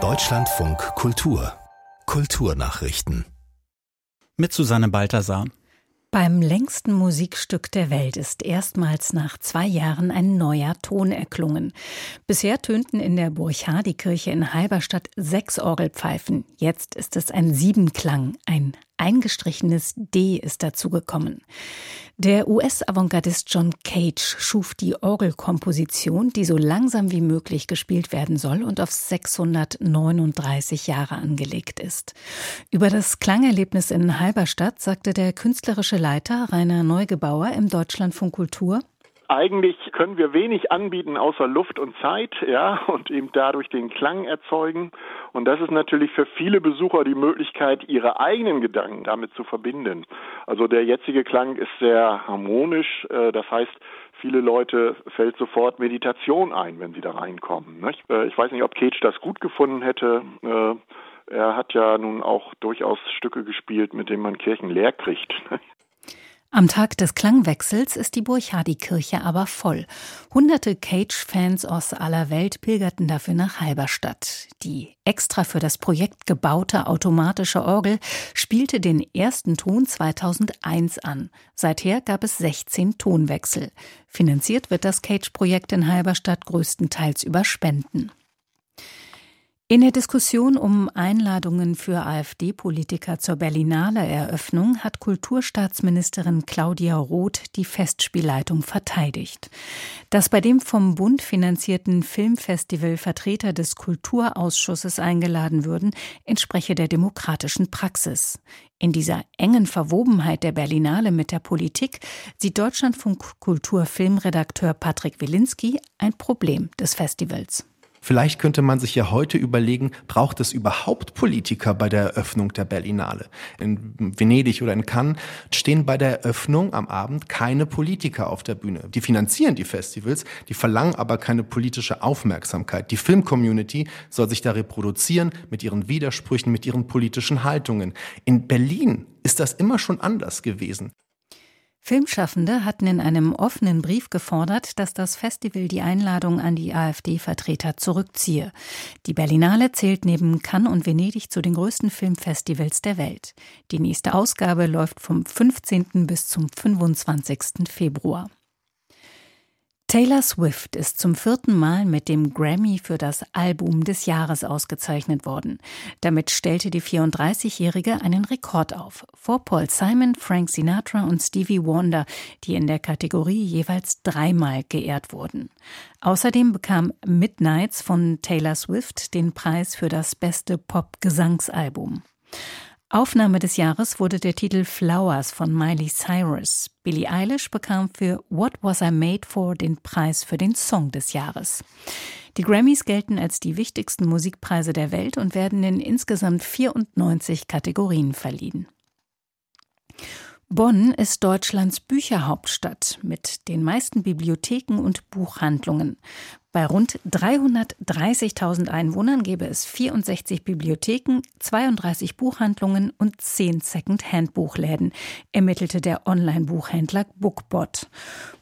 Deutschlandfunk Kultur Kulturnachrichten mit Susanne Balthasar. Beim längsten Musikstück der Welt ist erstmals nach zwei Jahren ein neuer Ton erklungen. Bisher tönten in der Burchardikirche in Halberstadt sechs Orgelpfeifen. Jetzt ist es ein Siebenklang, ein eingestrichenes D ist dazugekommen. Der US-Avantgardist John Cage schuf die Orgelkomposition, die so langsam wie möglich gespielt werden soll und auf 639 Jahre angelegt ist. Über das Klangerlebnis in Halberstadt sagte der künstlerische Leiter Rainer Neugebauer im Deutschlandfunk Kultur, eigentlich können wir wenig anbieten außer Luft und Zeit, ja, und eben dadurch den Klang erzeugen. Und das ist natürlich für viele Besucher die Möglichkeit, ihre eigenen Gedanken damit zu verbinden. Also der jetzige Klang ist sehr harmonisch. Äh, das heißt, viele Leute fällt sofort Meditation ein, wenn sie da reinkommen. Äh, ich weiß nicht, ob Cage das gut gefunden hätte. Äh, er hat ja nun auch durchaus Stücke gespielt, mit denen man Kirchen leer kriegt. Am Tag des Klangwechsels ist die Burchardikirche aber voll. Hunderte Cage-Fans aus aller Welt pilgerten dafür nach Halberstadt. Die extra für das Projekt gebaute automatische Orgel spielte den ersten Ton 2001 an. Seither gab es 16 Tonwechsel. Finanziert wird das Cage-Projekt in Halberstadt größtenteils über Spenden. In der Diskussion um Einladungen für AfD-Politiker zur Berlinale Eröffnung hat Kulturstaatsministerin Claudia Roth die Festspielleitung verteidigt. Dass bei dem vom Bund finanzierten Filmfestival Vertreter des Kulturausschusses eingeladen würden, entspreche der demokratischen Praxis. In dieser engen Verwobenheit der Berlinale mit der Politik sieht Deutschlandfunk Kultur-Filmredakteur Patrick Wilinski ein Problem des Festivals. Vielleicht könnte man sich ja heute überlegen, braucht es überhaupt Politiker bei der Eröffnung der Berlinale? In Venedig oder in Cannes stehen bei der Eröffnung am Abend keine Politiker auf der Bühne. Die finanzieren die Festivals, die verlangen aber keine politische Aufmerksamkeit. Die Filmcommunity soll sich da reproduzieren mit ihren Widersprüchen, mit ihren politischen Haltungen. In Berlin ist das immer schon anders gewesen. Filmschaffende hatten in einem offenen Brief gefordert, dass das Festival die Einladung an die AfD-Vertreter zurückziehe. Die Berlinale zählt neben Cannes und Venedig zu den größten Filmfestivals der Welt. Die nächste Ausgabe läuft vom 15. bis zum 25. Februar. Taylor Swift ist zum vierten Mal mit dem Grammy für das Album des Jahres ausgezeichnet worden. Damit stellte die 34-Jährige einen Rekord auf, vor Paul Simon, Frank Sinatra und Stevie Wonder, die in der Kategorie jeweils dreimal geehrt wurden. Außerdem bekam Midnights von Taylor Swift den Preis für das beste Pop-Gesangsalbum. Aufnahme des Jahres wurde der Titel Flowers von Miley Cyrus. Billie Eilish bekam für What Was I Made For den Preis für den Song des Jahres. Die Grammys gelten als die wichtigsten Musikpreise der Welt und werden in insgesamt 94 Kategorien verliehen. Bonn ist Deutschlands Bücherhauptstadt mit den meisten Bibliotheken und Buchhandlungen. Bei rund 330.000 Einwohnern gäbe es 64 Bibliotheken, 32 Buchhandlungen und 10 Second-Hand-Buchläden, ermittelte der Online-Buchhändler Bookbot.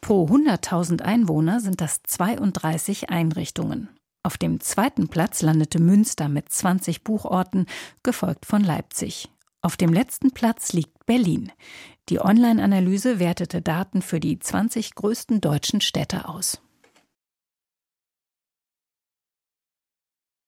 Pro 100.000 Einwohner sind das 32 Einrichtungen. Auf dem zweiten Platz landete Münster mit 20 Buchorten, gefolgt von Leipzig. Auf dem letzten Platz liegt Berlin. Die Online-Analyse wertete Daten für die 20 größten deutschen Städte aus.